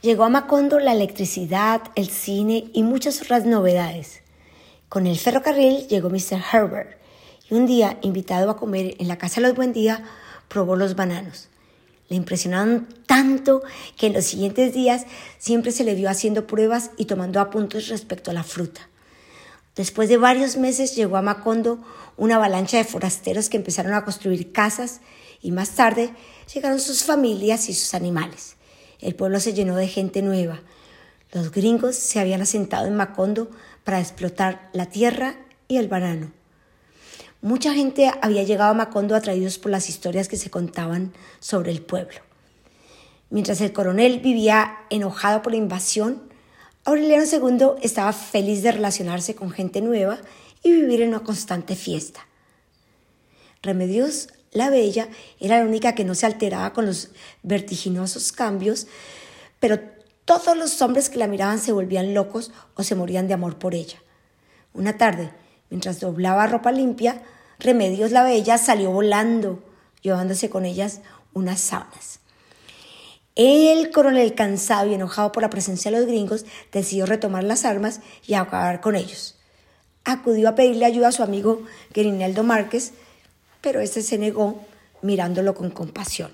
Llegó a Macondo la electricidad, el cine y muchas otras novedades. Con el ferrocarril llegó Mr. Herbert y un día, invitado a comer en la casa de los Buendía, probó los bananos. Le impresionaron tanto que en los siguientes días siempre se le vio haciendo pruebas y tomando apuntes respecto a la fruta. Después de varios meses llegó a Macondo una avalancha de forasteros que empezaron a construir casas y más tarde llegaron sus familias y sus animales. El pueblo se llenó de gente nueva. Los gringos se habían asentado en Macondo para explotar la tierra y el banano. Mucha gente había llegado a Macondo atraídos por las historias que se contaban sobre el pueblo. Mientras el coronel vivía enojado por la invasión, Aureliano II estaba feliz de relacionarse con gente nueva y vivir en una constante fiesta. Remedios la Bella era la única que no se alteraba con los vertiginosos cambios, pero todos los hombres que la miraban se volvían locos o se morían de amor por ella. Una tarde, mientras doblaba ropa limpia, Remedios la Bella salió volando, llevándose con ellas unas sábanas. El coronel, cansado y enojado por la presencia de los gringos, decidió retomar las armas y acabar con ellos. Acudió a pedirle ayuda a su amigo Gerinaldo Márquez, pero este se negó mirándolo con compasión.